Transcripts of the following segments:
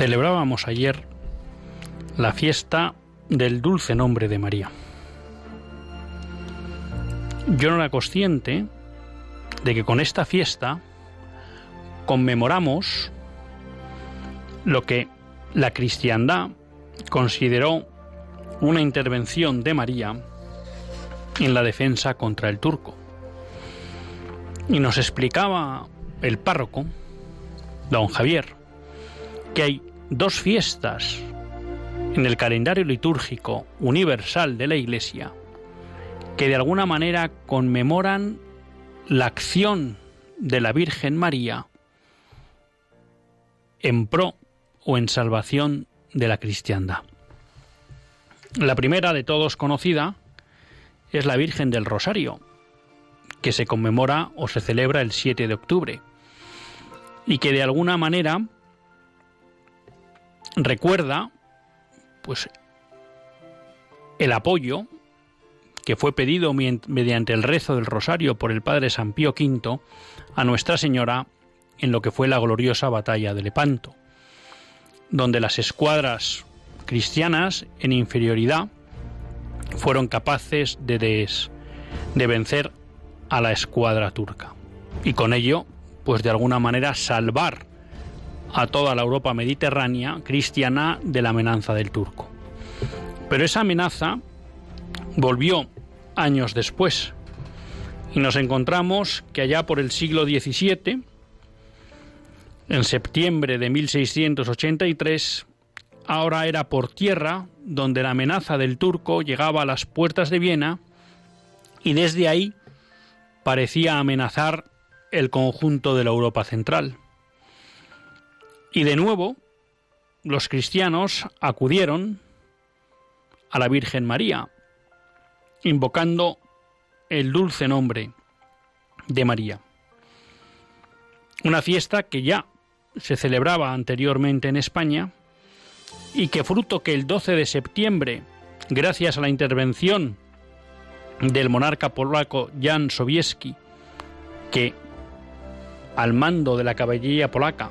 Celebrábamos ayer la fiesta del dulce nombre de María. Yo no era consciente de que con esta fiesta conmemoramos lo que la cristiandad consideró una intervención de María en la defensa contra el turco. Y nos explicaba el párroco, don Javier, que hay dos fiestas en el calendario litúrgico universal de la Iglesia que de alguna manera conmemoran la acción de la Virgen María en pro o en salvación de la cristiandad. La primera de todos conocida es la Virgen del Rosario, que se conmemora o se celebra el 7 de octubre, y que de alguna manera recuerda pues el apoyo que fue pedido mediante el rezo del rosario por el padre San Pío V a Nuestra Señora en lo que fue la gloriosa batalla de Lepanto, donde las escuadras cristianas en inferioridad fueron capaces de, de vencer a la escuadra turca y con ello pues de alguna manera salvar a toda la Europa mediterránea cristiana de la amenaza del turco. Pero esa amenaza volvió años después y nos encontramos que allá por el siglo XVII, en septiembre de 1683, ahora era por tierra donde la amenaza del turco llegaba a las puertas de Viena y desde ahí parecía amenazar el conjunto de la Europa central. Y de nuevo, los cristianos acudieron a la Virgen María, invocando el dulce nombre de María. Una fiesta que ya se celebraba anteriormente en España y que fruto que el 12 de septiembre, gracias a la intervención del monarca polaco Jan Sobieski, que al mando de la caballería polaca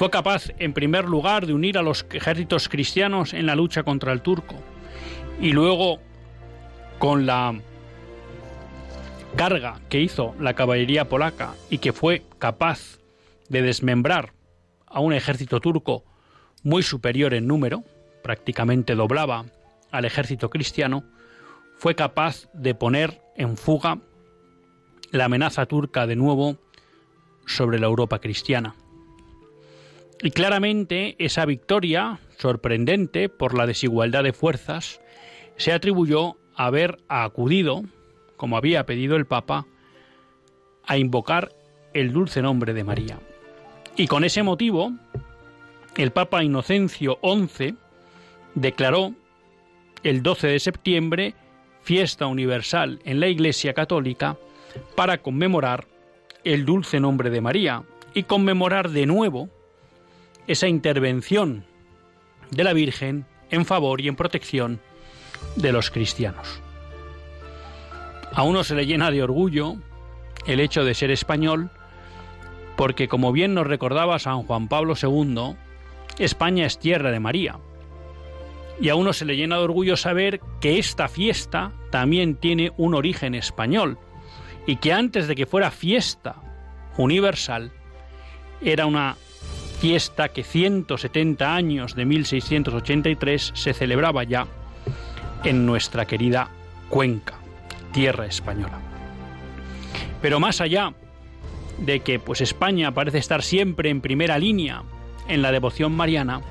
fue capaz, en primer lugar, de unir a los ejércitos cristianos en la lucha contra el turco y luego, con la carga que hizo la caballería polaca y que fue capaz de desmembrar a un ejército turco muy superior en número, prácticamente doblaba al ejército cristiano, fue capaz de poner en fuga la amenaza turca de nuevo sobre la Europa cristiana. Y claramente esa victoria, sorprendente por la desigualdad de fuerzas, se atribuyó a haber acudido, como había pedido el Papa, a invocar el dulce nombre de María. Y con ese motivo, el Papa Inocencio XI declaró el 12 de septiembre fiesta universal en la Iglesia Católica para conmemorar el dulce nombre de María y conmemorar de nuevo esa intervención de la Virgen en favor y en protección de los cristianos. A uno se le llena de orgullo el hecho de ser español, porque como bien nos recordaba San Juan Pablo II, España es tierra de María. Y a uno se le llena de orgullo saber que esta fiesta también tiene un origen español y que antes de que fuera fiesta universal, era una fiesta que 170 años de 1683 se celebraba ya en nuestra querida Cuenca, tierra española. Pero más allá de que pues España parece estar siempre en primera línea en la devoción mariana,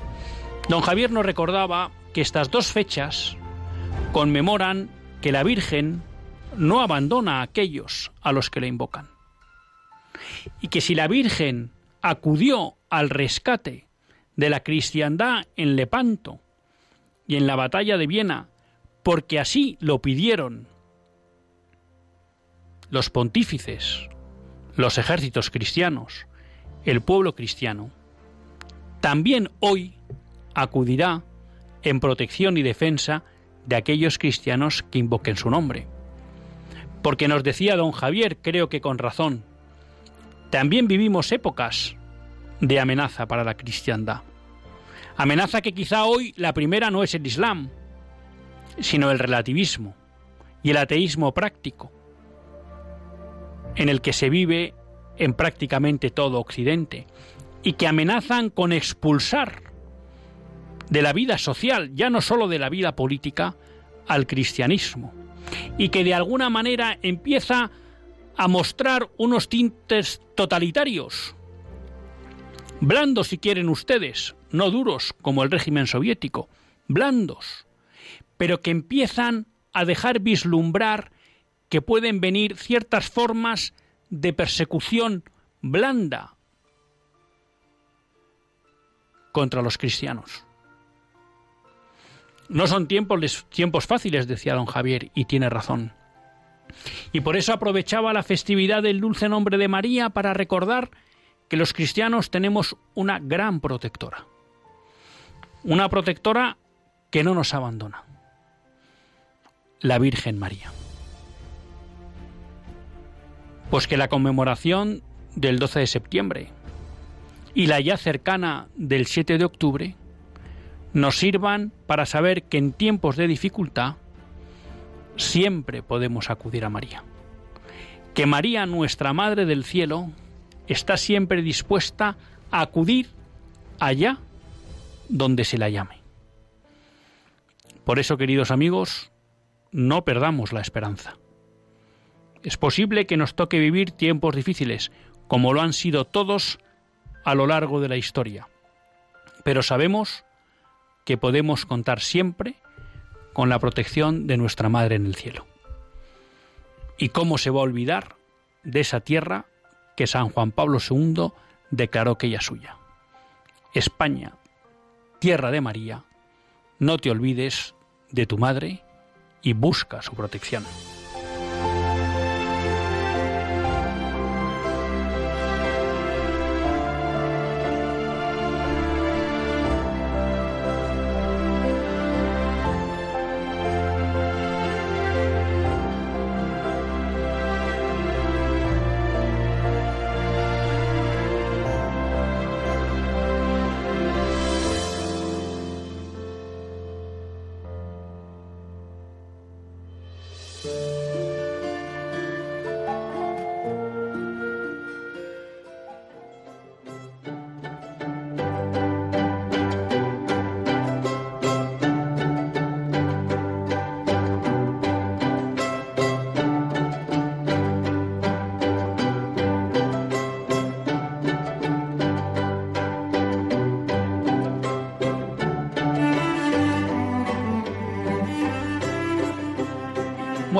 don Javier nos recordaba que estas dos fechas conmemoran que la Virgen no abandona a aquellos a los que la invocan. Y que si la Virgen acudió al rescate de la cristiandad en Lepanto y en la batalla de Viena, porque así lo pidieron los pontífices, los ejércitos cristianos, el pueblo cristiano, también hoy acudirá en protección y defensa de aquellos cristianos que invoquen su nombre. Porque nos decía don Javier, creo que con razón, también vivimos épocas de amenaza para la cristiandad. Amenaza que quizá hoy la primera no es el Islam, sino el relativismo y el ateísmo práctico, en el que se vive en prácticamente todo Occidente, y que amenazan con expulsar de la vida social, ya no solo de la vida política, al cristianismo, y que de alguna manera empieza a mostrar unos tintes totalitarios, blandos si quieren ustedes, no duros como el régimen soviético, blandos, pero que empiezan a dejar vislumbrar que pueden venir ciertas formas de persecución blanda contra los cristianos. No son tiempos, tiempos fáciles, decía don Javier, y tiene razón. Y por eso aprovechaba la festividad del dulce nombre de María para recordar que los cristianos tenemos una gran protectora. Una protectora que no nos abandona. La Virgen María. Pues que la conmemoración del 12 de septiembre y la ya cercana del 7 de octubre nos sirvan para saber que en tiempos de dificultad siempre podemos acudir a María. Que María, nuestra Madre del Cielo, está siempre dispuesta a acudir allá donde se la llame. Por eso, queridos amigos, no perdamos la esperanza. Es posible que nos toque vivir tiempos difíciles, como lo han sido todos a lo largo de la historia, pero sabemos que podemos contar siempre con la protección de nuestra Madre en el cielo. ¿Y cómo se va a olvidar de esa tierra que San Juan Pablo II declaró que ella suya? España, tierra de María, no te olvides de tu Madre y busca su protección.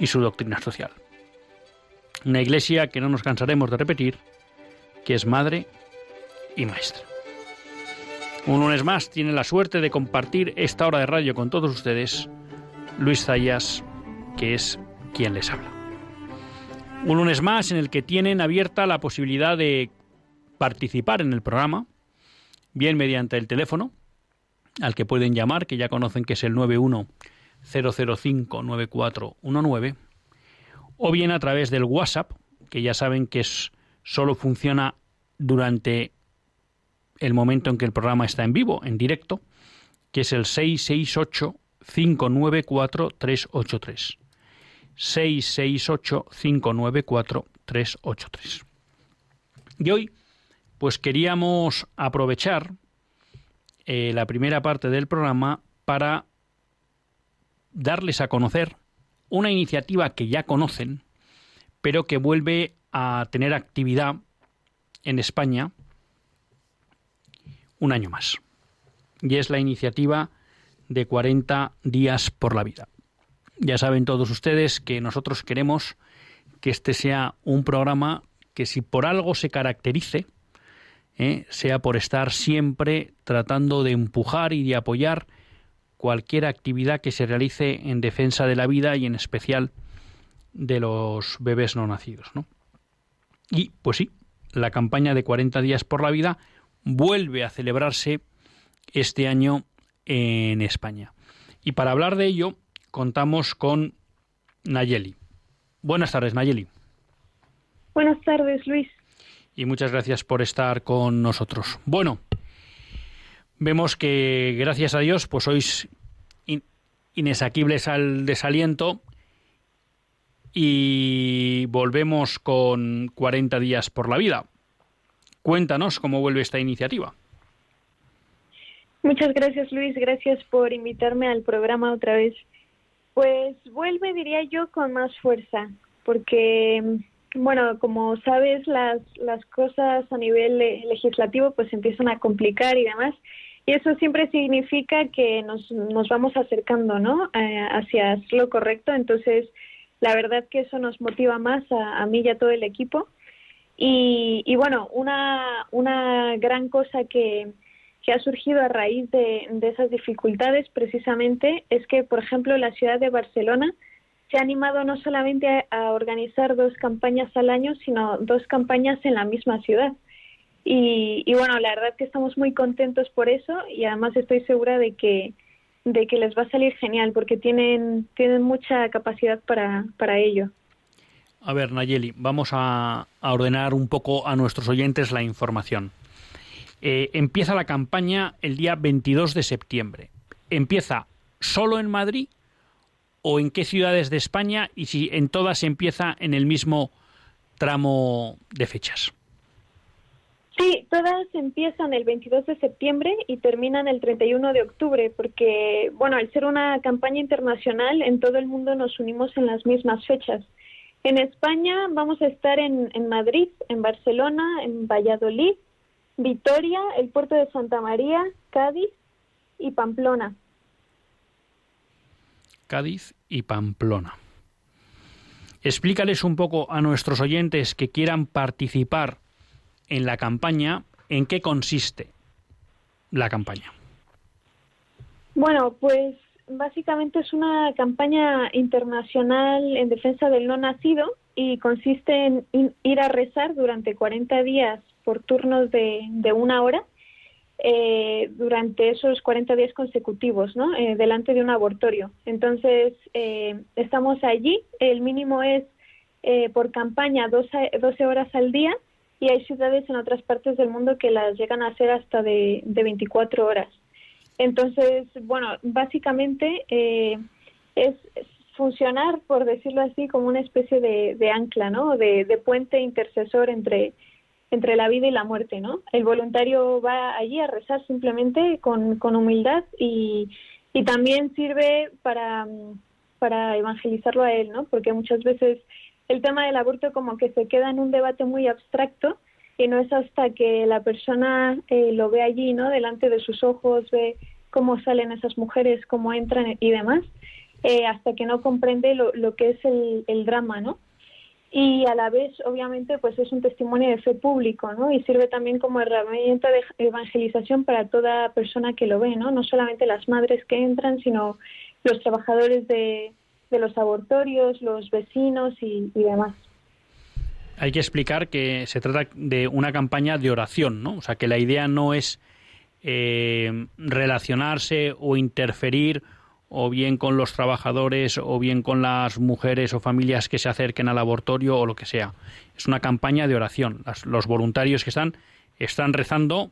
y su doctrina social. Una iglesia que no nos cansaremos de repetir, que es madre y maestra. Un lunes más tiene la suerte de compartir esta hora de radio con todos ustedes Luis Zayas, que es quien les habla. Un lunes más en el que tienen abierta la posibilidad de participar en el programa, bien mediante el teléfono, al que pueden llamar, que ya conocen que es el 91 005-9419 o bien a través del WhatsApp, que ya saben que es solo funciona durante el momento en que el programa está en vivo, en directo, que es el 668 594 383. 668 594 383. Y hoy, pues queríamos aprovechar eh, la primera parte del programa para darles a conocer una iniciativa que ya conocen, pero que vuelve a tener actividad en España un año más. Y es la iniciativa de 40 días por la vida. Ya saben todos ustedes que nosotros queremos que este sea un programa que si por algo se caracterice, ¿eh? sea por estar siempre tratando de empujar y de apoyar cualquier actividad que se realice en defensa de la vida y en especial de los bebés no nacidos. ¿no? Y pues sí, la campaña de 40 días por la vida vuelve a celebrarse este año en España. Y para hablar de ello contamos con Nayeli. Buenas tardes, Nayeli. Buenas tardes, Luis. Y muchas gracias por estar con nosotros. Bueno, vemos que gracias a Dios pues sois inesaquibles al desaliento y volvemos con 40 días por la vida. Cuéntanos cómo vuelve esta iniciativa. Muchas gracias Luis, gracias por invitarme al programa otra vez. Pues vuelve, diría yo, con más fuerza, porque, bueno, como sabes, las, las cosas a nivel legislativo pues empiezan a complicar y demás, y eso siempre significa que nos, nos vamos acercando, ¿no?, eh, hacia lo correcto, entonces la verdad que eso nos motiva más a, a mí y a todo el equipo y, bueno, una, una gran cosa que, que ha surgido a raíz de, de, esas dificultades precisamente es que, por ejemplo, la ciudad de Barcelona se ha animado no solamente a, organizar dos campañas al año, sino dos campañas en la misma ciudad. Y, bueno, la verdad que estamos muy contentos por eso y además estoy segura de que, de que les va a salir genial porque tienen, tienen mucha capacidad para, para ello. A ver, Nayeli, vamos a, ordenar un poco a nuestros oyentes la información. Eh, empieza la campaña el día 22 de septiembre. ¿Empieza solo en Madrid o en qué ciudades de España y si en todas empieza en el mismo tramo de fechas? Sí, todas empiezan el 22 de septiembre y terminan el 31 de octubre, porque, bueno, al ser una campaña internacional, en todo el mundo nos unimos en las mismas fechas. En España vamos a estar en, en Madrid, en Barcelona, en Valladolid, Vitoria, el puerto de Santa María, Cádiz y Pamplona. Cádiz y Pamplona. Explícales un poco a nuestros oyentes que quieran participar en la campaña, en qué consiste la campaña. Bueno, pues básicamente es una campaña internacional en defensa del no nacido y consiste en ir a rezar durante 40 días por turnos de, una hora eh, durante esos 40 días consecutivos, ¿no? Eh, delante de un abortorio. Entonces, eh, estamos allí, el mínimo es por campaña 12, 12, horas al día y hay ciudades en otras partes del mundo que las llegan a hacer hasta de, de 24 horas. Entonces, bueno, básicamente eh, es funcionar, por decirlo así, como una especie de, ancla, ¿no? De, puente intercesor entre, entre la vida y la muerte, ¿no? El voluntario va allí a rezar simplemente con, con humildad y, y también sirve para, para evangelizarlo a él, ¿no? Porque muchas veces el tema del aborto como que se queda en un debate muy abstracto y no es hasta que la persona eh, lo ve allí, ¿no? Delante de sus ojos, ve cómo salen esas mujeres, cómo entran y demás, eh, hasta que no comprende lo, lo que es el, el, drama, ¿no? Y a la vez, obviamente, pues es un testimonio de fe público, ¿no? Y sirve también como herramienta de evangelización para toda persona que lo ve, ¿no? No solamente las madres que entran, sino los trabajadores de, de los abortorios, los vecinos y, y demás hay que explicar que se trata de una campaña de oración, ¿no? O sea, que la idea no es eh, relacionarse o interferir o bien con los trabajadores, o bien con las mujeres o familias que se acerquen al abortorio o lo que sea. Es una campaña de oración. los voluntarios que están están rezando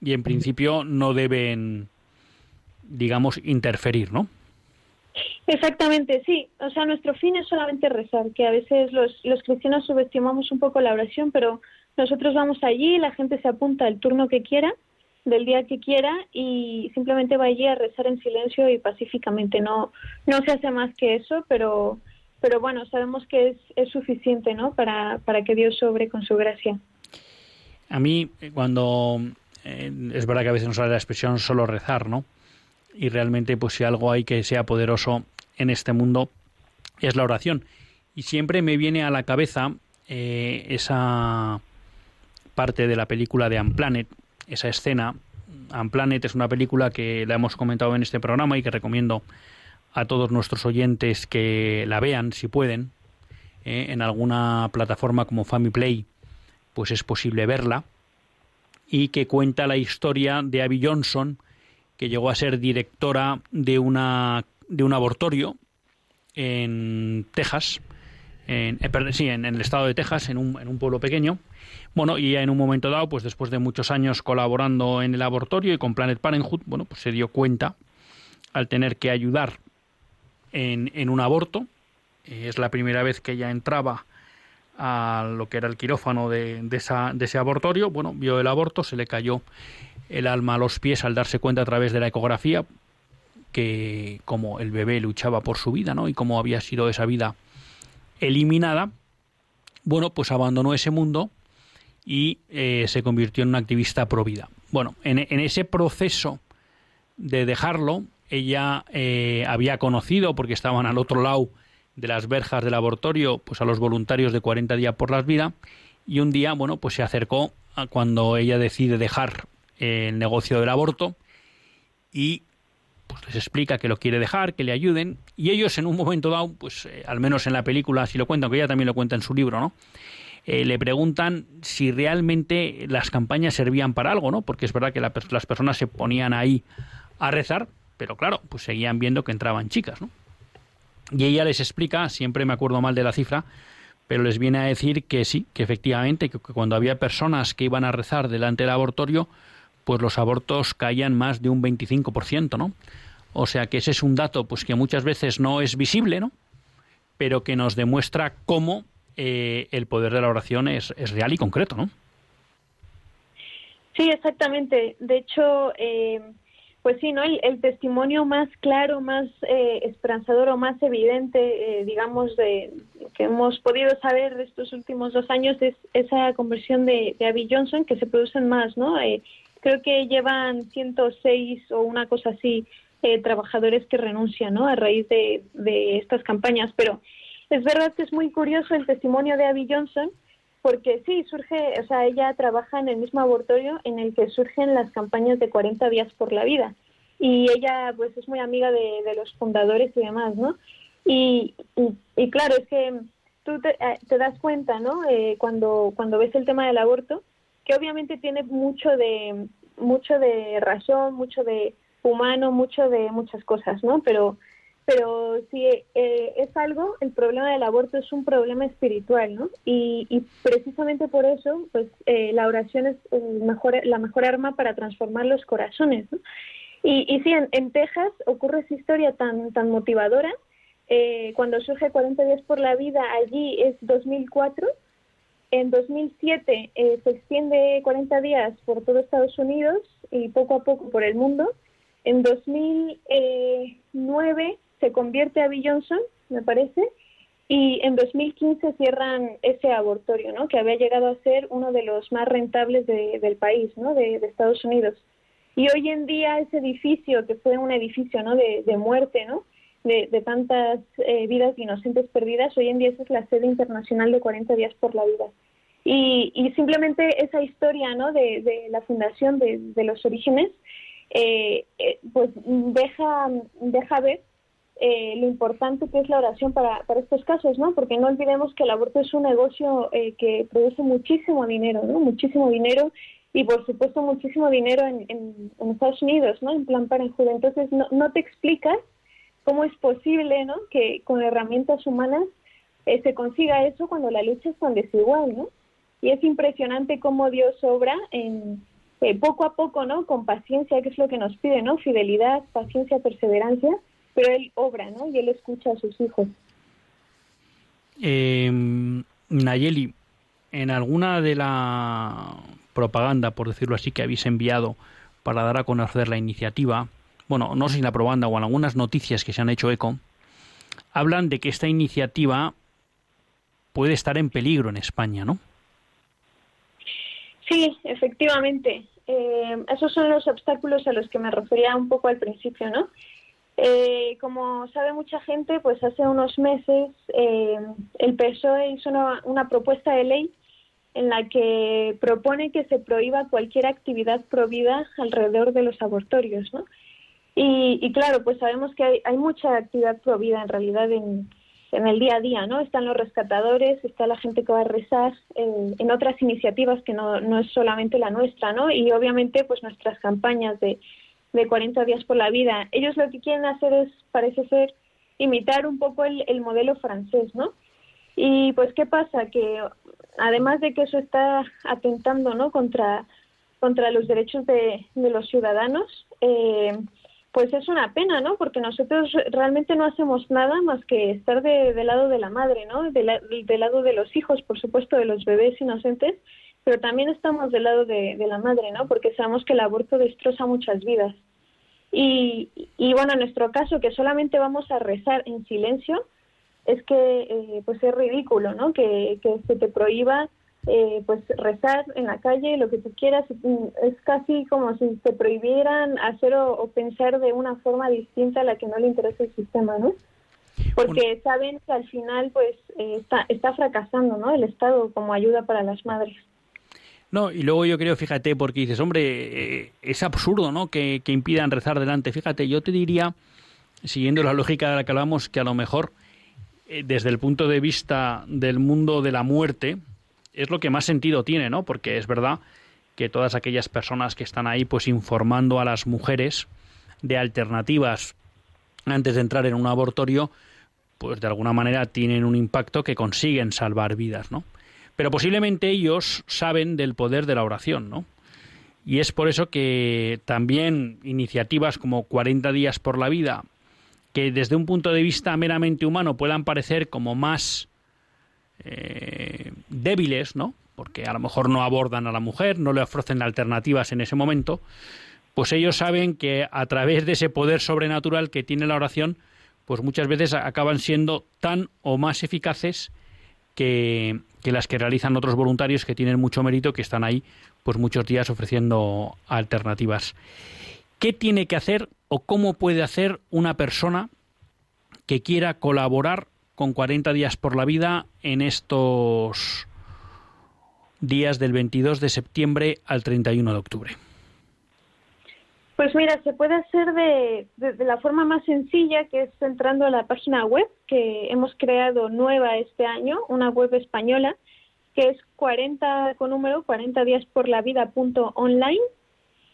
y en principio no deben, digamos, interferir, ¿no? Exactamente, sí. O sea, nuestro fin es solamente rezar, que a veces los, los cristianos subestimamos un poco la oración, pero nosotros vamos allí, la gente se apunta al turno que quiera, del día que quiera, y simplemente va allí a rezar en silencio y pacíficamente. No, no se hace más que eso, pero, pero bueno, sabemos que es, es suficiente, ¿no? Para, para que Dios sobre con su gracia. A mí, cuando eh, es verdad que a veces nos sale la expresión solo rezar, ¿no? Y realmente, pues si algo hay que sea poderoso en este mundo, es la oración. Y siempre me viene a la cabeza eh, esa parte de la película de Unplanet, esa escena. Unplanet es una película que la hemos comentado en este programa y que recomiendo a todos nuestros oyentes que la vean si pueden. Eh, en alguna plataforma como Family Play, pues es posible verla y que cuenta la historia de Abby Johnson, que llegó a ser directora de una de un abortorio en Texas, en, eh, sí, en, el estado de Texas, en un, en un pueblo pequeño. Bueno, y en un momento dado, pues después de muchos años colaborando en el abortorio y con Planet Parenthood, bueno, pues se dio cuenta al tener que ayudar en, en un aborto. Eh, es la primera vez que ella entraba a lo que era el quirófano de, de, esa, de ese abortorio. Bueno, vio el aborto, se le cayó el alma a los pies al darse cuenta a través de la ecografía que como el bebé luchaba por su vida, ¿no? Y cómo había sido esa vida eliminada, bueno, pues abandonó ese mundo y eh, se convirtió en una activista pro vida. Bueno, en, ese proceso de dejarlo, ella eh, había conocido, porque estaban al otro lado de las verjas del laboratorio pues a los voluntarios de 40 días por las vidas y un día, bueno, pues se acercó a cuando ella decide dejar el negocio del aborto y pues les explica que lo quiere dejar, que le ayuden y ellos en un momento dado, pues eh, al menos en la película si lo cuentan, que ella también lo cuenta en su libro, ¿no? Eh, le preguntan si realmente las campañas servían para algo, ¿no? Porque es verdad que las personas se ponían ahí a rezar, pero claro, pues seguían viendo que entraban chicas, ¿no? Y ella les explica, siempre me acuerdo mal de la cifra, pero les viene a decir que sí, que efectivamente, que cuando había personas que iban a rezar delante del abortorio, pues los abortos caían más de un 25%, ¿no? O sea que ese es un dato pues que muchas veces no es visible, ¿no? Pero que nos demuestra cómo eh, el poder de la oración es, es real y concreto, ¿no? Sí, exactamente. De hecho, eh, pues sí, ¿no? El, testimonio más claro, más eh, esperanzador o más evidente, eh, digamos, de, que hemos podido saber de estos últimos dos años es esa conversión de, de Abby Johnson, que se producen más, ¿no? Eh, creo que llevan 106 o una cosa así trabajadores que renuncian, ¿no? A raíz de, estas campañas, pero es verdad que es muy curioso el testimonio de Abby Johnson, porque sí, surge, o sea, ella trabaja en el mismo abortorio en el que surgen las campañas de 40 días por la vida. Y ella, pues, es muy amiga de, los fundadores y demás, ¿no? Y, y, claro, es que tú te, eh, das cuenta, ¿no? Eh, cuando, cuando ves el tema del aborto, que obviamente tiene mucho de, mucho de razón, mucho de humano, mucho de muchas cosas, ¿no? Pero pero si eh, es algo, el problema del aborto es un problema espiritual, ¿no? Y, precisamente por eso, pues eh, la oración es mejor, la mejor arma para transformar los corazones, ¿no? Y, y sí, en, Texas ocurre esa historia tan, tan motivadora. Eh, cuando surge 40 días por la vida, allí es 2004. En 2007 eh, se extiende 40 días por todo Estados Unidos y poco a poco por el mundo. En 2009 se convierte a Bill Johnson, me parece, y en 2015 cierran ese abortorio, ¿no? Que había llegado a ser uno de los más rentables del país, ¿no? De, Estados Unidos. Y hoy en día ese edificio, que fue un edificio, ¿no? De, muerte, ¿no? De, tantas eh, vidas inocentes perdidas, hoy en día es la sede internacional de 40 días por la vida. Y, y simplemente esa historia, ¿no? De, la fundación, de, los orígenes, eh, eh, pues deja, deja ver eh, lo importante que es la oración para, para estos casos, ¿no? Porque no olvidemos que el aborto es un negocio eh, que produce muchísimo dinero, ¿no? Muchísimo dinero y por supuesto muchísimo dinero en, en, Estados Unidos, ¿no? En plan para Entonces no, no te explicas cómo es posible, ¿no? Que con herramientas humanas eh, se consiga eso cuando la lucha es tan desigual, ¿no? Y es impresionante cómo Dios obra en eh, poco a poco, ¿no? Con paciencia, que es lo que nos pide, ¿no? Fidelidad, paciencia, perseverancia, pero Él obra, ¿no? Y Él escucha a sus hijos. Eh, Nayeli, en alguna de la propaganda, por decirlo así, que habéis enviado para dar a conocer la iniciativa, bueno, no sé si la propaganda o en algunas noticias que se han hecho eco, hablan de que esta iniciativa puede estar en peligro en España, ¿no? Sí, efectivamente. Eh, esos son los obstáculos a los que me refería un poco al principio, ¿no? Eh, como sabe mucha gente, pues hace unos meses eh, el PSOE hizo una, propuesta de ley en la que propone que se prohíba cualquier actividad prohibida alrededor de los abortorios, ¿no? Y, claro, pues sabemos que hay, hay mucha actividad prohibida en realidad en, en el día a día, ¿no? Están los rescatadores, está la gente que va a rezar en, otras iniciativas que no, no, es solamente la nuestra, ¿no? Y obviamente, pues nuestras campañas de, de 40 días por la vida. Ellos lo que quieren hacer es, parece ser, imitar un poco el, el modelo francés, ¿no? Y pues, ¿qué pasa? Que además de que eso está atentando, ¿no? Contra, contra los derechos de, de los ciudadanos, eh, pues es una pena, ¿no? Porque nosotros realmente no hacemos nada más que estar de, del lado de la madre, ¿no? del lado de los hijos, por supuesto, de los bebés inocentes, pero también estamos del lado de, la madre, ¿no? Porque sabemos que el aborto destroza muchas vidas. Y, y bueno, en nuestro caso, que solamente vamos a rezar en silencio, es que eh, pues es ridículo, ¿no? Que, que se te prohíba eh, pues rezar en la calle, lo que tú quieras, es casi como si te prohibieran hacer o, pensar de una forma distinta a la que no le interesa el sistema, ¿no? Porque saben que al final pues eh, está, está fracasando, ¿no? El Estado como ayuda para las madres. No, y luego yo creo, fíjate, porque dices, hombre, eh, es absurdo, ¿no? Que, que, impidan rezar delante. Fíjate, yo te diría, siguiendo la lógica de la que hablamos, que a lo mejor, desde el punto de vista del mundo de la muerte, es lo que más sentido tiene, ¿no? Porque es verdad que todas aquellas personas que están ahí pues informando a las mujeres de alternativas antes de entrar en un abortorio, pues de alguna manera tienen un impacto que consiguen salvar vidas, ¿no? Pero posiblemente ellos saben del poder de la oración, ¿no? Y es por eso que también iniciativas como 40 días por la vida, que desde un punto de vista meramente humano puedan parecer como más eh, débiles, ¿no? Porque a lo mejor no abordan a la mujer, no le ofrecen alternativas en ese momento, pues ellos saben que a través de ese poder sobrenatural que tiene la oración, pues muchas veces acaban siendo tan o más eficaces que, que, las que realizan otros voluntarios que tienen mucho mérito, que están ahí pues muchos días ofreciendo alternativas. ¿Qué tiene que hacer o cómo puede hacer una persona que quiera colaborar con 40 días por la vida en estos días del 22 de septiembre al 31 de octubre? Pues mira, se puede hacer de, la forma más sencilla, que es entrando a la página web que hemos creado nueva este año, una web española, que es 40 con número 40 días por la vida punto online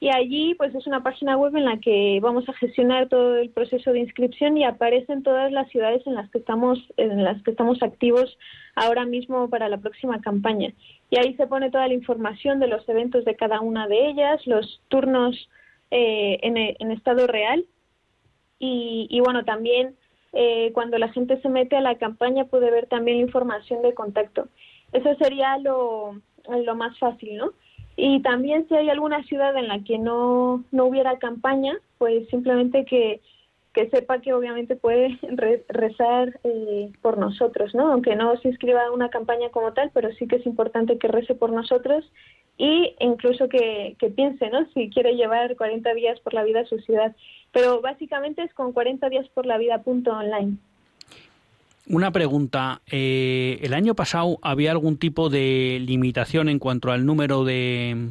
y allí pues es una página web en la que vamos a gestionar todo el proceso de inscripción y aparecen todas las ciudades en las que estamos en las que estamos activos ahora mismo para la próxima campaña. Y ahí se pone toda la información de los eventos de cada una de ellas los turnos eh, en, estado real. Y, bueno también eh, cuando la gente se mete a la campaña puede ver también la información de contacto. Eso sería lo, lo más fácil no y también si hay alguna ciudad en la que no, no hubiera campaña, pues simplemente que, que sepa que obviamente puede rezar eh, por nosotros, ¿no? Aunque no se inscriba a una campaña como tal, pero sí que es importante que rece por nosotros y incluso que, que piense, ¿no? Si quiere llevar 40 días por la vida a su ciudad. Pero básicamente es con 40 días por la vida punto online. Una pregunta. Eh, ¿El año pasado había algún tipo de limitación en cuanto al número de,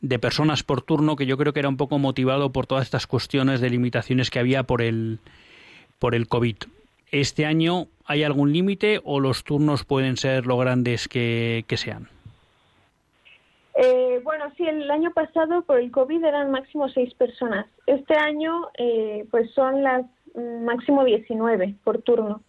de personas por turno que yo creo que era un poco motivado por todas estas cuestiones de limitaciones que había por el, por el COVID? ¿Este año hay algún límite o los turnos pueden ser lo grandes que, sean? Eh, bueno, sí, el año pasado por el COVID eran máximo seis personas. Este año, eh, pues son las máximo 19 por turno.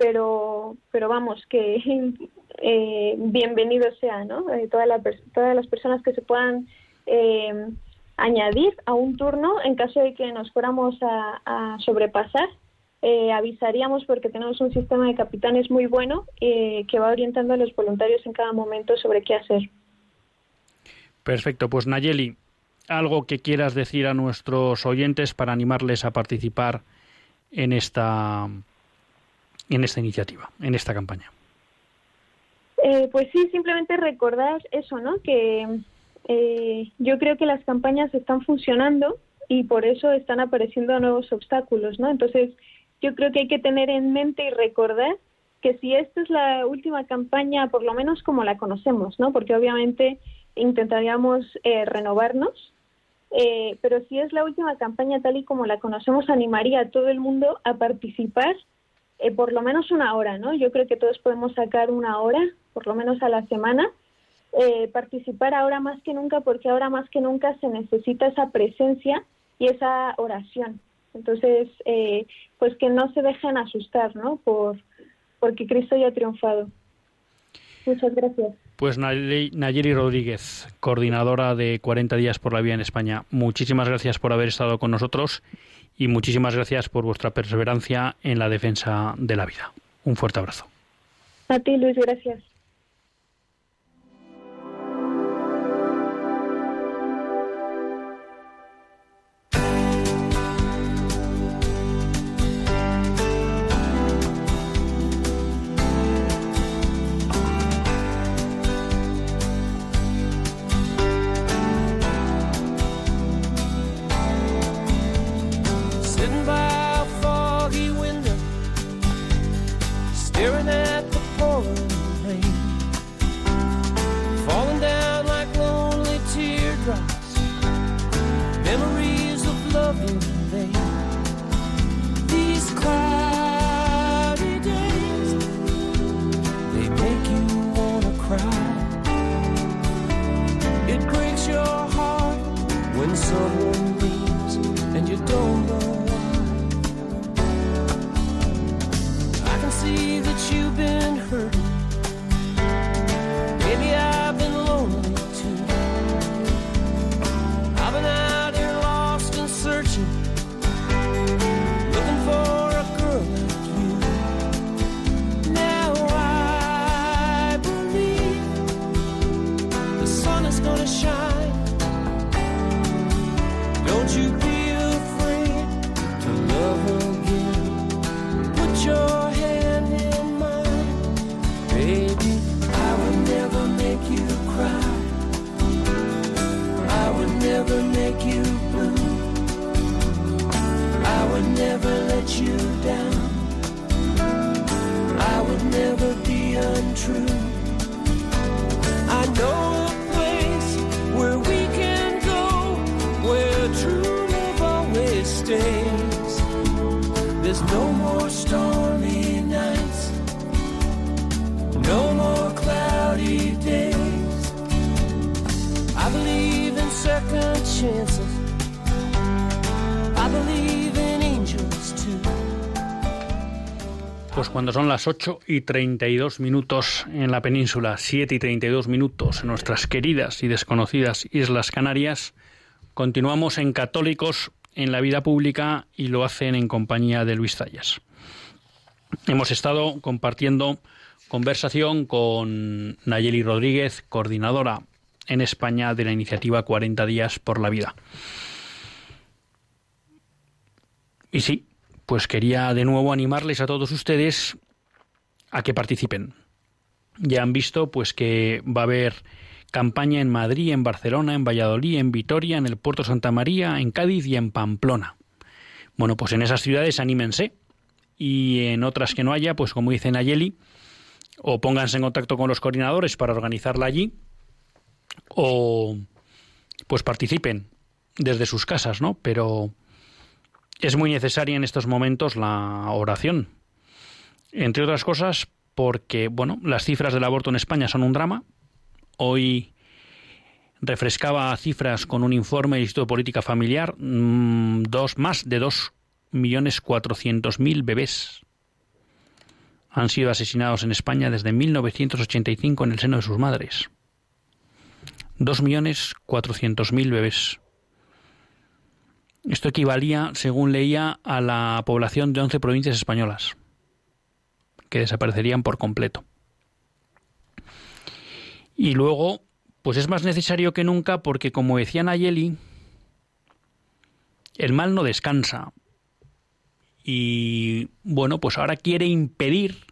Pero, pero vamos, que eh, bienvenido sea, ¿no? Eh, todas las personas que se puedan eh, añadir a un turno en caso de que nos fuéramos a, sobrepasar. Eh, avisaríamos porque tenemos un sistema de capitanes muy bueno que va orientando a los voluntarios en cada momento sobre qué hacer. Perfecto, pues Nayeli, algo que quieras decir a nuestros oyentes para animarles a participar en esta en esta iniciativa, en esta campaña. Eh, pues sí, simplemente recordar eso, ¿no? Que eh, yo creo que las campañas están funcionando y por eso están apareciendo nuevos obstáculos, ¿no? Entonces, yo creo que hay que tener en mente y recordar que si esta es la última campaña, por lo menos como la conocemos, ¿no? Porque obviamente intentaríamos eh, renovarnos eh, pero si es la última campaña tal y como la conocemos, animaría a todo el mundo a participar eh, por lo menos una hora, ¿no? Yo creo que todos podemos sacar una hora, por lo menos a la semana, eh, participar ahora más que nunca, porque ahora más que nunca se necesita esa presencia y esa oración. Entonces, pues que no se dejen asustar, ¿no? Por, porque Cristo ya ha triunfado. Muchas gracias. Pues Nayeli Rodríguez, coordinadora de 40 días por la vida en España, muchísimas gracias por haber estado con nosotros y muchísimas gracias por vuestra perseverancia en la defensa de la vida. Un fuerte abrazo. A ti, Luis, gracias. Pues cuando son las 8 y 32 minutos en la península, 7 y 32 minutos en nuestras queridas y desconocidas Islas Canarias, continuamos en Católicos en la vida pública y lo hacen en compañía de Luis Zayas. Hemos estado compartiendo conversación con Nayeli Rodríguez, coordinadora en España de la iniciativa 40 días por la vida. Y sí, pues quería de nuevo animarles a todos ustedes a que participen. Ya han visto pues que va a haber campaña en Madrid, en Barcelona, en Valladolid, en Vitoria, en el Puerto Santa María, en Cádiz y en Pamplona. Bueno, pues en esas ciudades anímense y en otras que no haya, pues como dice Nayeli, o pónganse en contacto con los coordinadores para organizarla allí o pues participen desde sus casas, ¿no? Pero es muy necesaria en estos momentos la oración. Entre otras cosas, porque, bueno, las cifras del aborto en España son un drama. Hoy refrescaba cifras con un informe del Instituto de Política Familiar, mm, dos, más de dos 2.400.000 bebés han sido asesinados en España desde 1985 en el seno de sus madres. 2.400.000 bebés. Esto equivalía, según leía, a la población de 11 provincias españolas, que desaparecerían por completo. Y luego, pues es más necesario que nunca porque, como decía Nayeli, el mal no descansa. Y bueno, pues ahora quiere impedir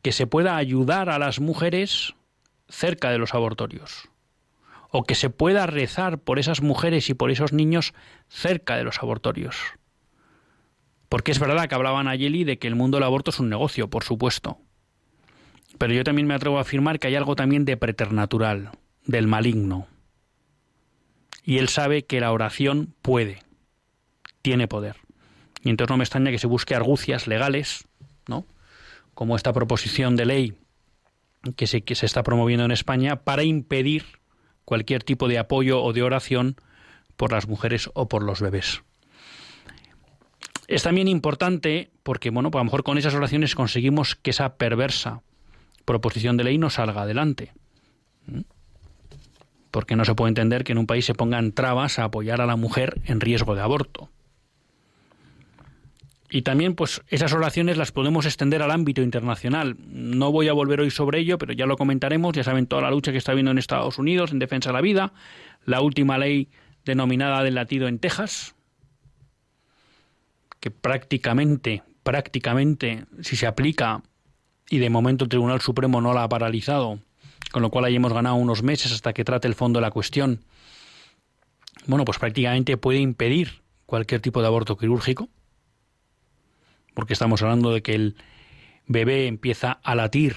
que se pueda ayudar a las mujeres cerca de los abortorios o que se pueda rezar por esas mujeres y por esos niños cerca de los abortorios. Porque es verdad que hablaban Ayeli de que el mundo del aborto es un negocio, por supuesto. Pero yo también me atrevo a afirmar que hay algo también de preternatural, del maligno. Y él sabe que la oración puede, tiene poder. Y entonces no me extraña que se busque argucias legales, ¿no? Como esta proposición de ley que se, que se está promoviendo en España para impedir cualquier tipo de apoyo o de oración por las mujeres o por los bebés. Es también importante porque, bueno, pues a lo mejor con esas oraciones conseguimos que esa perversa proposición de ley no salga adelante. ¿Mm? Porque no se puede entender que en un país se pongan trabas a apoyar a la mujer en riesgo de aborto. Y también, pues, esas oraciones las podemos extender al ámbito internacional. No voy a volver hoy sobre ello, pero ya lo comentaremos. Ya saben toda la lucha que está habiendo en Estados Unidos en defensa de la vida, la última ley denominada del latido en Texas, que prácticamente, prácticamente, si se aplica, y de momento el Tribunal Supremo no la ha paralizado, con lo cual ahí hemos ganado unos meses hasta que trate el fondo de la cuestión, bueno, pues prácticamente puede impedir cualquier tipo de aborto quirúrgico porque estamos hablando de que el bebé empieza a latir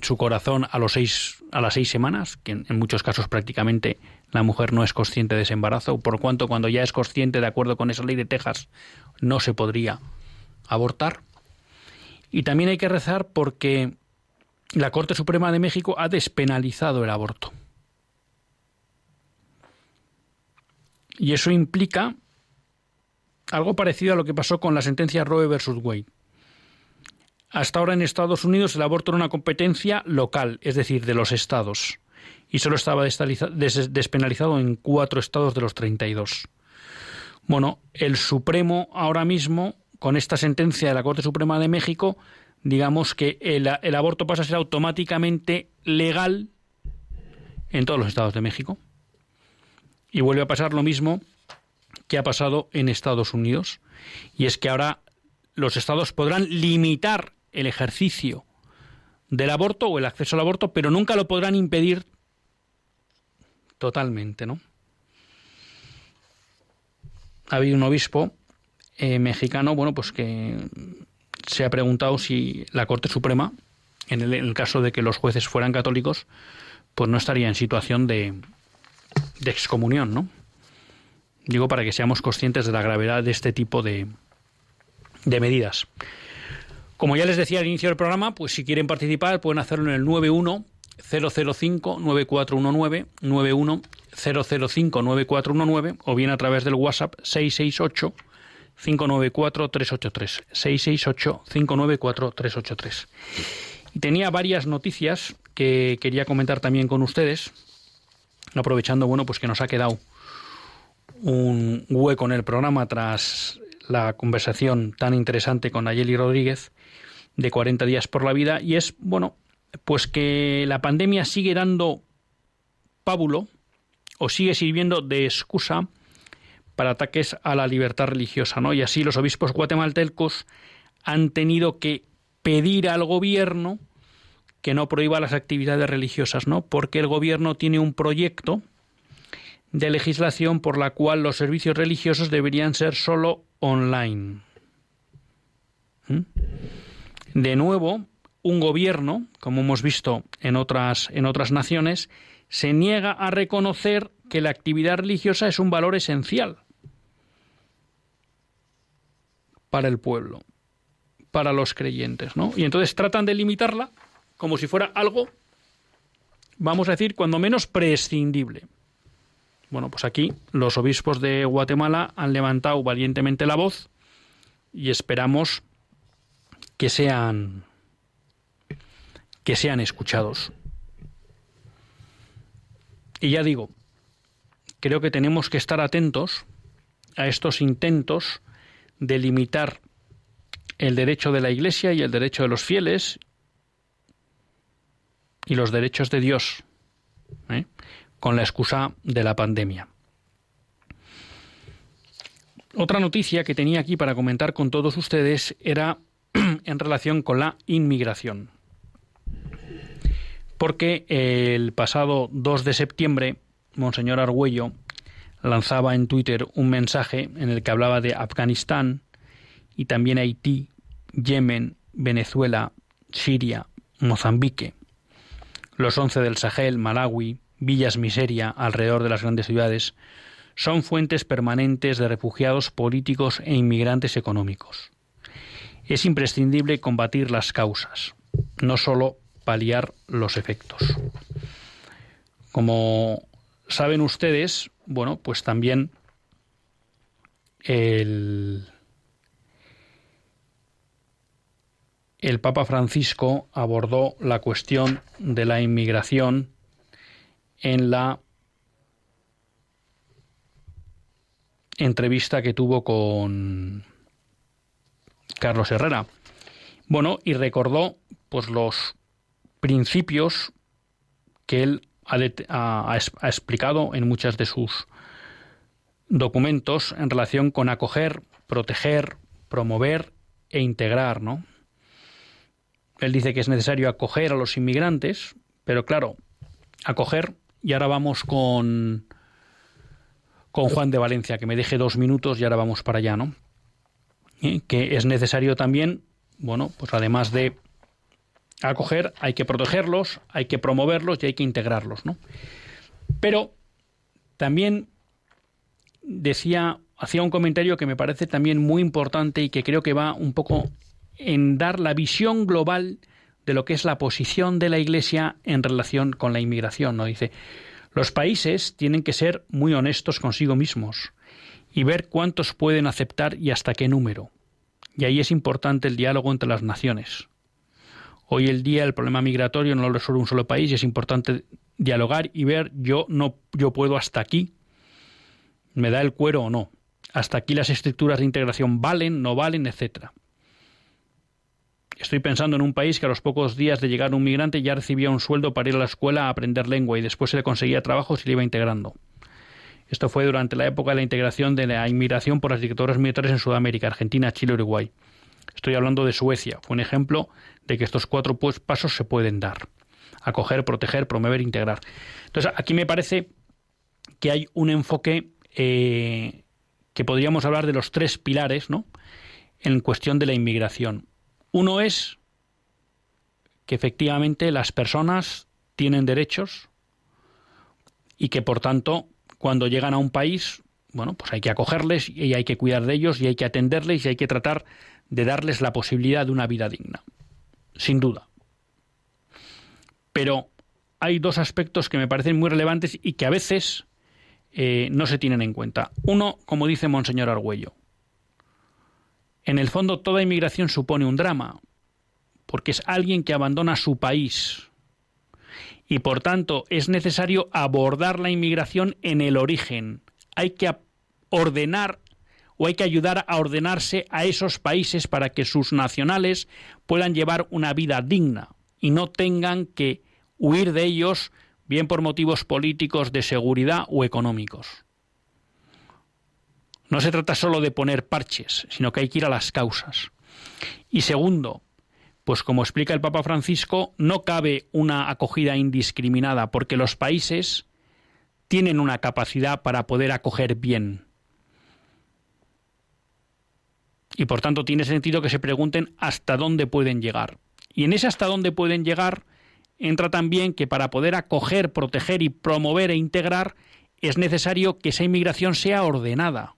su corazón a, los seis, a las seis semanas, que en, muchos casos prácticamente la mujer no es consciente de ese embarazo, por cuanto cuando ya es consciente, de acuerdo con esa ley de Texas, no se podría abortar. Y también hay que rezar porque la Corte Suprema de México ha despenalizado el aborto. Y eso implica algo parecido a lo que pasó con la sentencia Roe versus Wade. Hasta ahora en Estados Unidos el aborto era una competencia local, es decir, de los estados, y solo estaba despenalizado en cuatro estados de los 32. Bueno, el Supremo ahora mismo, con esta sentencia de la Corte Suprema de México, digamos que el, aborto pasa a ser automáticamente legal en todos los estados de México. Y vuelve a pasar lo mismo que ha pasado en Estados Unidos. Y es que ahora los estados podrán limitar el ejercicio del aborto o el acceso al aborto, pero nunca lo podrán impedir totalmente, ¿no? Ha habido un obispo eh, mexicano, bueno, pues que se ha preguntado si la Corte Suprema, en el, caso de que los jueces fueran católicos, pues no estaría en situación de, de excomunión, ¿no? Digo para que seamos conscientes de la gravedad de este tipo de, de medidas. Como ya les decía al inicio del programa, pues si quieren participar pueden hacerlo en el 91 005 9419 91 005 9419 o bien a través del WhatsApp 668 594 383 668 594 383. Y tenía varias noticias que quería comentar también con ustedes, aprovechando bueno, pues que nos ha quedado un hueco en el programa tras la conversación tan interesante con Ayeli Rodríguez de 40 días por la vida y es, bueno, pues que la pandemia sigue dando pábulo o sigue sirviendo de excusa para ataques a la libertad religiosa, ¿no? Y así los obispos guatemaltecos han tenido que pedir al gobierno que no prohíba las actividades religiosas, ¿no? Porque el gobierno tiene un proyecto de legislación por la cual los servicios religiosos deberían ser solo online. ¿Mm? De nuevo, un gobierno, como hemos visto en otras, en otras naciones, se niega a reconocer que la actividad religiosa es un valor esencial para el pueblo, para los creyentes, ¿no? Y entonces tratan de limitarla como si fuera algo, vamos a decir, cuando menos prescindible. Bueno, pues aquí los obispos de Guatemala han levantado valientemente la voz y esperamos que sean que sean escuchados. Y ya digo, creo que tenemos que estar atentos a estos intentos de limitar el derecho de la Iglesia y el derecho de los fieles y los derechos de Dios, ¿eh? con la excusa de la pandemia. Otra noticia que tenía aquí para comentar con todos ustedes era en relación con la inmigración. Porque el pasado 2 de septiembre, Monseñor Argüello lanzaba en Twitter un mensaje en el que hablaba de Afganistán y también Haití, Yemen, Venezuela, Siria, Mozambique, los once del Sahel, Malawi, villas miseria alrededor de las grandes ciudades, son fuentes permanentes de refugiados políticos e inmigrantes económicos. Es imprescindible combatir las causas, no sólo paliar los efectos. Como saben ustedes, bueno, pues también el, Papa Francisco abordó la cuestión de la inmigración en la entrevista que tuvo con Carlos Herrera. Bueno, y recordó pues los principios que él ha, explicado en muchas de sus documentos en relación con acoger, proteger, promover e integrar, ¿no? Él dice que es necesario acoger a los inmigrantes, pero claro, acoger, y ahora vamos con, con Juan de Valencia, que me deje dos minutos y ahora vamos para allá, ¿no? ¿Eh? Que es necesario también, bueno, pues además de hay que protegerlos, hay que promoverlos y hay que integrarlos, ¿no? Pero también decía, hacía un comentario que me parece también muy importante y que creo que va un poco en dar la visión global de lo que es la posición de la Iglesia en relación con la inmigración. ¿no? Dice, los países tienen que ser muy honestos consigo mismos y ver cuántos pueden aceptar y hasta qué número. Y ahí es importante el diálogo entre las naciones. Hoy el día el problema migratorio no lo resuelve un solo país y es importante dialogar y ver yo no yo puedo hasta aquí. ¿Me da el cuero o no? Hasta aquí las estructuras de integración valen, no valen, etcétera. Estoy pensando en un país que a los pocos días de llegar un migrante ya recibía un sueldo para ir a la escuela a aprender lengua y después se le conseguía trabajo si le iba integrando. Esto fue durante la época de la integración de la inmigración por las dictaduras militares en Sudamérica, Argentina, Chile, Uruguay. Estoy hablando de Suecia. Fue un ejemplo de que estos cuatro pues, pasos se pueden dar. Acoger, proteger, promover, integrar. Entonces, aquí me parece que hay un enfoque eh, que podríamos hablar de los tres pilares, ¿no? En cuestión de la inmigración. Uno es que efectivamente las personas tienen derechos y que por tanto cuando llegan a un país, bueno, pues hay que acogerles y hay que cuidar de ellos y hay que atenderles y hay que tratar de darles la posibilidad de una vida digna, sin duda. Pero hay dos aspectos que me parecen muy relevantes y que a veces eh, no se tienen en cuenta. Uno, como dice Monseñor Argüello, en el fondo, toda inmigración supone un drama, porque es alguien que abandona su país. Y por tanto, es necesario abordar la inmigración en el origen. Hay que ordenar o hay que ayudar a ordenarse a esos países para que sus nacionales puedan llevar una vida digna y no tengan que huir de ellos bien por motivos políticos, de seguridad o económicos. No se trata solo de poner parches, sino que hay que ir a las causas. Y segundo, pues como explica el Papa Francisco, no cabe una acogida indiscriminada, porque los países tienen una capacidad para poder acoger bien. Y por tanto tiene sentido que se pregunten hasta dónde pueden llegar. Y en ese hasta dónde pueden llegar entra también que para poder acoger, proteger y promover e integrar es necesario que esa inmigración sea ordenada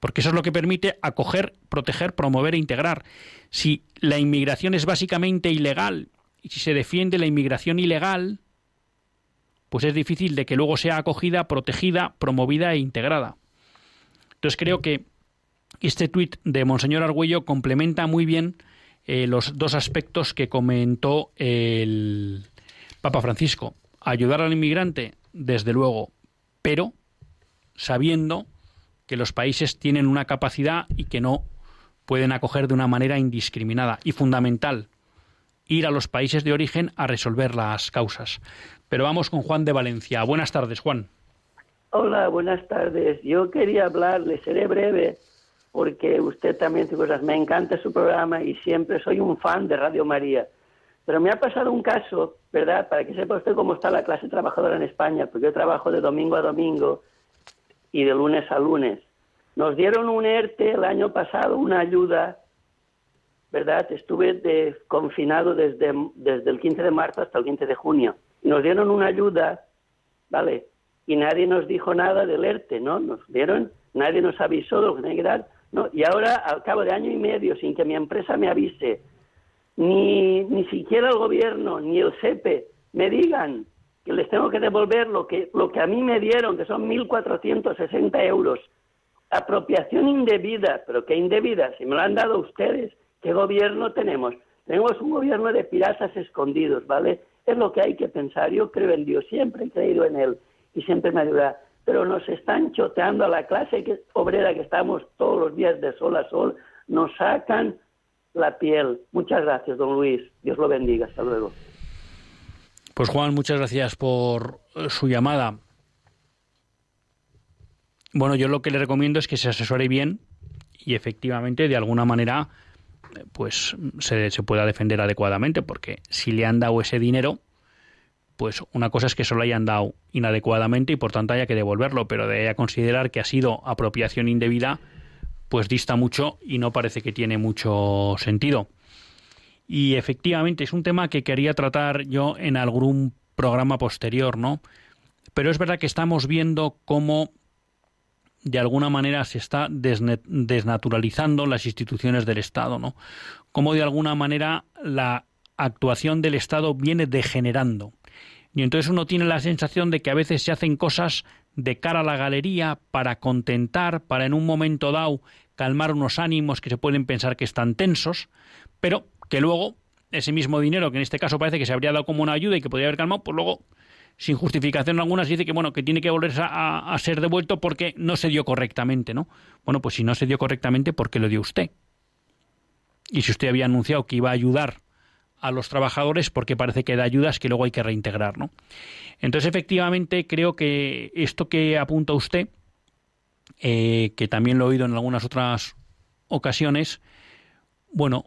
porque eso es lo que permite acoger, proteger, promover e integrar. Si la inmigración es básicamente ilegal y si se defiende la inmigración ilegal, pues es difícil de que luego sea acogida, protegida, promovida e integrada. Entonces creo que este tuit de Monseñor Argüello complementa muy bien eh, los dos aspectos que comentó el Papa Francisco. Ayudar al inmigrante, desde luego, pero sabiendo que los países tienen una capacidad y que no pueden acoger de una manera indiscriminada. Y fundamental, ir a los países de origen a resolver las causas. Pero vamos con Juan de Valencia. Buenas tardes, Juan. Hola, buenas tardes. Yo quería hablarle, seré breve, porque usted también dice cosas. Me encanta su programa y siempre soy un fan de Radio María. Pero me ha pasado un caso, ¿verdad? Para que sepa usted cómo está la clase trabajadora en España, porque yo trabajo de domingo a domingo y de lunes a lunes. Nos dieron un ERTE el año pasado, una ayuda, ¿verdad? Estuve de, confinado desde, desde el 15 de marzo hasta el 15 de junio. Nos dieron una ayuda, ¿vale? Y nadie nos dijo nada del ERTE, ¿no? Nos dieron, nadie nos avisó de lo que tenía que dar, ¿no? Y ahora, al cabo de año y medio, sin que mi empresa me avise, ni, ni siquiera el gobierno, ni el SEPE me digan que les tengo que devolver lo que, lo que a mí me dieron, que son 1.460 euros. Apropiación indebida, pero ¿qué indebida? Si me lo han dado ustedes, ¿qué gobierno tenemos? Tenemos un gobierno de piratas escondidos, ¿vale? Es lo que hay que pensar. Yo creo en Dios, siempre he creído en Él y siempre me ayuda. Pero nos están choteando a la clase obrera que estamos todos los días de sol a sol, nos sacan la piel. Muchas gracias, don Luis. Dios lo bendiga. Hasta luego. Pues Juan, muchas gracias por eh, su llamada. Bueno, yo lo que le recomiendo es que se asesore bien y efectivamente de alguna manera pues se, se, pueda defender adecuadamente, porque si le han dado ese dinero, pues una cosa es que solo hayan dado inadecuadamente y por tanto haya que devolverlo, pero de considerar que ha sido apropiación indebida, pues dista mucho y no parece que tiene mucho sentido. Y efectivamente es un tema que quería tratar yo en algún programa posterior, ¿no? Pero es verdad que estamos viendo cómo de alguna manera se está desnaturalizando las instituciones del Estado, ¿no? Cómo de alguna manera la actuación del Estado viene degenerando. Y entonces uno tiene la sensación de que a veces se hacen cosas de cara a la galería para contentar, para en un momento dado calmar unos ánimos que se pueden pensar que están tensos, pero que luego ese mismo dinero, que en este caso parece que se habría dado como una ayuda y que podría haber calmado, pues luego, sin justificación alguna, se dice que bueno, que tiene que volverse a, a, ser devuelto porque no se dio correctamente, ¿no? Bueno, pues si no se dio correctamente, ¿por qué lo dio usted? Y si usted había anunciado que iba a ayudar a los trabajadores, porque parece que da ayudas que luego hay que reintegrar, ¿no? Entonces, efectivamente, creo que esto que apunta usted, eh, que también lo he oído en algunas otras ocasiones, bueno,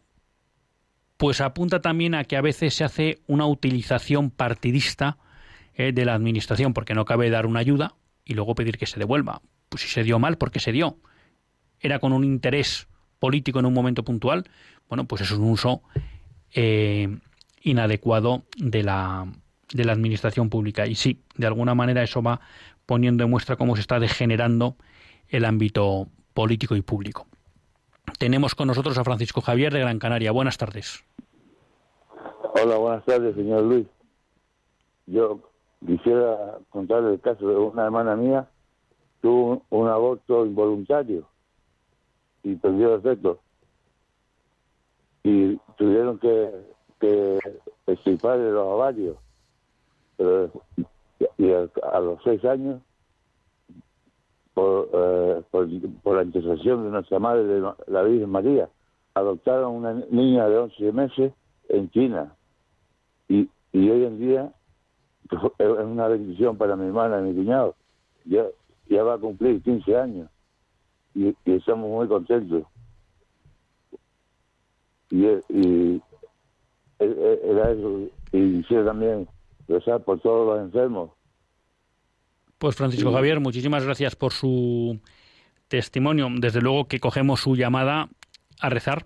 pues apunta también a que a veces se hace una utilización partidista eh, de la administración, porque no cabe dar una ayuda y luego pedir que se devuelva. Pues si se dio mal, porque se dio? Era con un interés político en un momento puntual, bueno, pues es un uso eh, inadecuado de la, de la administración pública. Y sí, de alguna manera eso va poniendo en muestra cómo se está degenerando el ámbito político y público. Tenemos con nosotros a Francisco Javier de Gran Canaria. Buenas tardes. Hola, buenas tardes, señor Luis. Yo quisiera contarle el caso de una hermana mía, tuvo un, aborto involuntario y perdió el efecto. Y tuvieron que, que extirparle los ovarios. Pero y a los seis años eh, por, la intercesión de nuestra Madre, de la Virgen María, adoptaron una niña de 11 meses en China. Y, y hoy en día es una bendición para mi hermana y mi cuñado. Ya, ya va a cumplir 15 años y, estamos muy contentos. Y, y era eso. Y quisiera también rezar por todos los enfermos pues Francisco Javier, muchísimas gracias por su testimonio. Desde luego que cogemos su llamada a rezar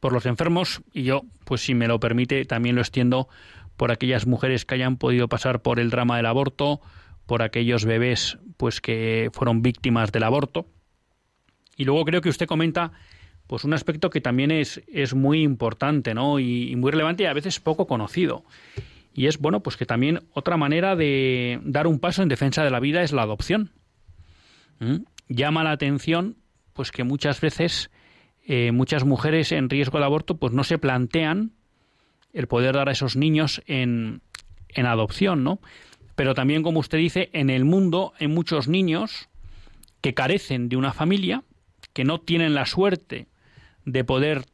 por los enfermos y yo, pues si me lo permite, también lo extiendo por aquellas mujeres que hayan podido pasar por el drama del aborto, por aquellos bebés pues que fueron víctimas del aborto. Y luego creo que usted comenta pues un aspecto que también es, es muy importante, ¿no? Y, muy relevante y a veces poco conocido. Y es bueno, pues que también otra manera de dar un paso en defensa de la vida es la adopción. ¿Mm? Llama la atención, pues que muchas veces eh, muchas mujeres en riesgo de aborto, pues no se plantean el poder dar a esos niños en, en adopción, ¿no? Pero también, como usted dice, en el mundo hay muchos niños que carecen de una familia, que no tienen la suerte de poder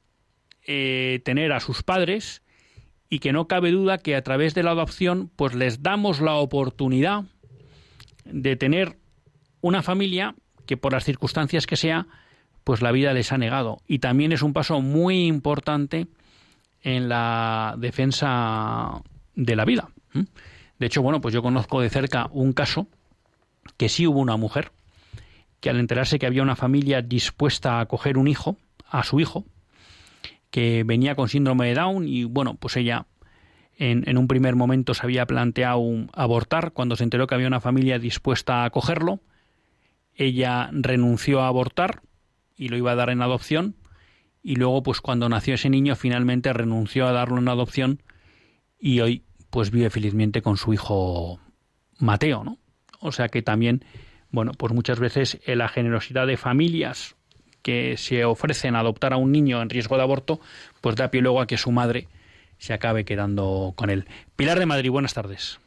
eh, tener a sus padres y que no cabe duda que a través de la adopción pues les damos la oportunidad de tener una familia que por las circunstancias que sea pues la vida les ha negado y también es un paso muy importante en la defensa de la vida. De hecho, bueno, pues yo conozco de cerca un caso que sí hubo una mujer que al enterarse que había una familia dispuesta a acoger un hijo, a su hijo, que venía con síndrome de Down y bueno, pues ella en, un primer momento se había planteado abortar cuando se enteró que había una familia dispuesta a acogerlo. Ella renunció a abortar y lo iba a dar en adopción y luego pues cuando nació ese niño finalmente renunció a darlo en adopción y hoy pues vive felizmente con su hijo Mateo, ¿no? O sea que también, bueno, pues muchas veces la generosidad de familias que se ofrecen a adoptar a un niño en riesgo de aborto, pues da pie luego a que su madre se acabe quedando con él. Pilar de Madrid, buenas tardes.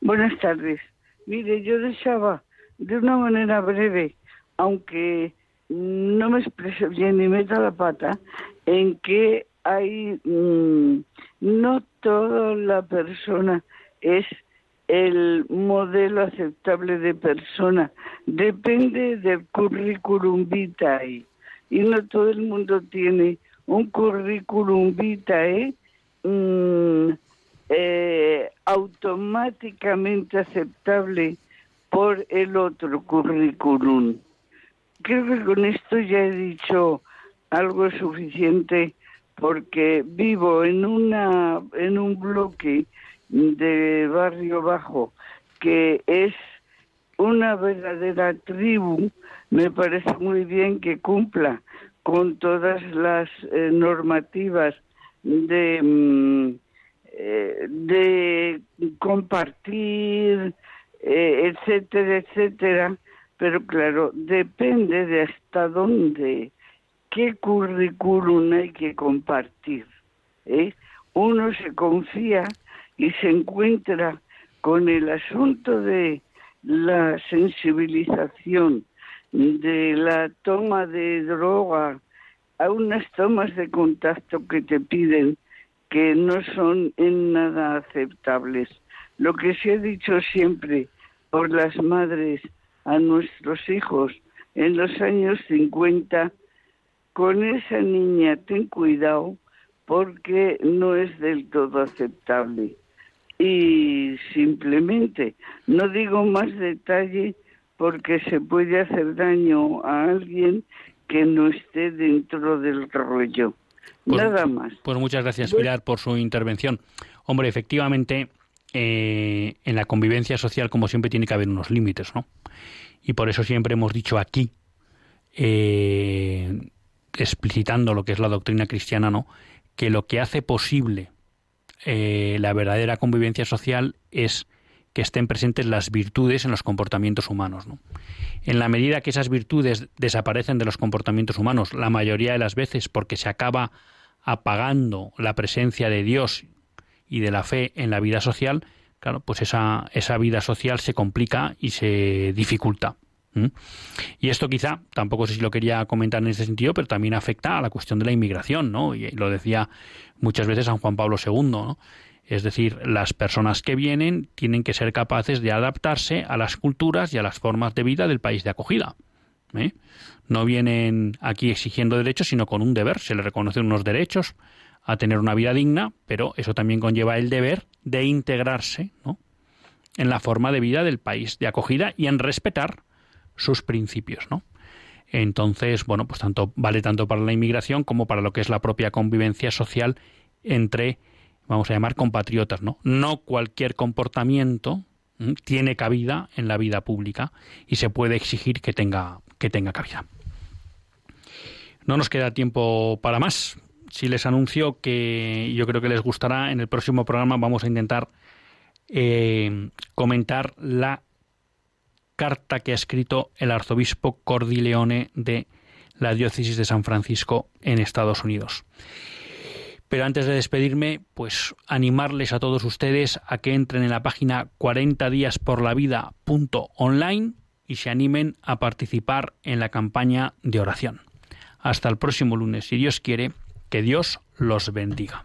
Buenas tardes. Mire, yo deseaba de una manera breve, aunque no me expreso bien ni meta la pata, en que hay mm, no toda la persona es el modelo aceptable de persona. Depende del currículum vitae. Y no todo el mundo tiene un currículum vitae mm, eh, automáticamente aceptable por el otro currículum. Creo que con esto ya he dicho algo suficiente porque vivo en una en un bloque de Barrio Bajo, que es una verdadera tribu, me parece muy bien que cumpla con todas las eh, normativas de, mm, eh, de compartir, eh, etcétera, etcétera, pero claro, depende de hasta dónde, qué currículum hay que compartir. Uno se confía y se encuentra con el asunto de la sensibilización, de la toma de droga, a unas tomas de contacto que te piden que no son en nada aceptables. Lo que se ha dicho siempre por las madres a nuestros hijos en los años 50, con esa niña ten cuidado porque no es del todo aceptable y simplemente no digo más detalle porque se puede hacer daño a alguien que no esté dentro del rollo. Pues, Nada más. Pues muchas gracias, Pilar, por su intervención. Hombre, efectivamente, eh, en la convivencia social, como siempre, tiene que haber unos límites, ¿no? Y por eso siempre hemos dicho aquí, eh, explicitando lo que es la doctrina cristiana, ¿no? Que lo que hace posible eh, la verdadera convivencia social es que estén presentes las virtudes en los comportamientos humanos. En la medida que esas virtudes desaparecen de los comportamientos humanos, la mayoría de las veces porque se acaba apagando la presencia de Dios y de la fe en la vida social, claro, pues esa, esa vida social se complica y se dificulta. Y esto quizá, tampoco sé si lo quería comentar en ese sentido, pero también afecta a la cuestión de la inmigración, ¿no? Y lo decía muchas veces San Juan Pablo II, ¿no? Es decir, las personas que vienen tienen que ser capaces de adaptarse a las culturas y a las formas de vida del país de acogida. ¿eh? No vienen aquí exigiendo derechos, sino con un deber. Se les reconocen unos derechos a tener una vida digna, pero eso también conlleva el deber de integrarse ¿no? en la forma de vida del país de acogida y en respetar sus principios, ¿no? Entonces, bueno, pues tanto vale tanto para la inmigración como para lo que es la propia convivencia social entre, vamos a llamar, compatriotas, ¿no? No cualquier comportamiento tiene cabida en la vida pública y se puede exigir que tenga que tenga cabida. No nos queda tiempo para más. sí les anuncio que yo creo que les gustará. En el próximo programa vamos a intentar eh, comentar la carta que ha escrito el arzobispo Cordileone de la diócesis de San Francisco en Estados Unidos. Pero antes de despedirme, pues animarles a todos ustedes a que entren en la página 40 días por la vida.online y se animen a participar en la campaña de oración. Hasta el próximo lunes, si Dios quiere, que Dios los bendiga.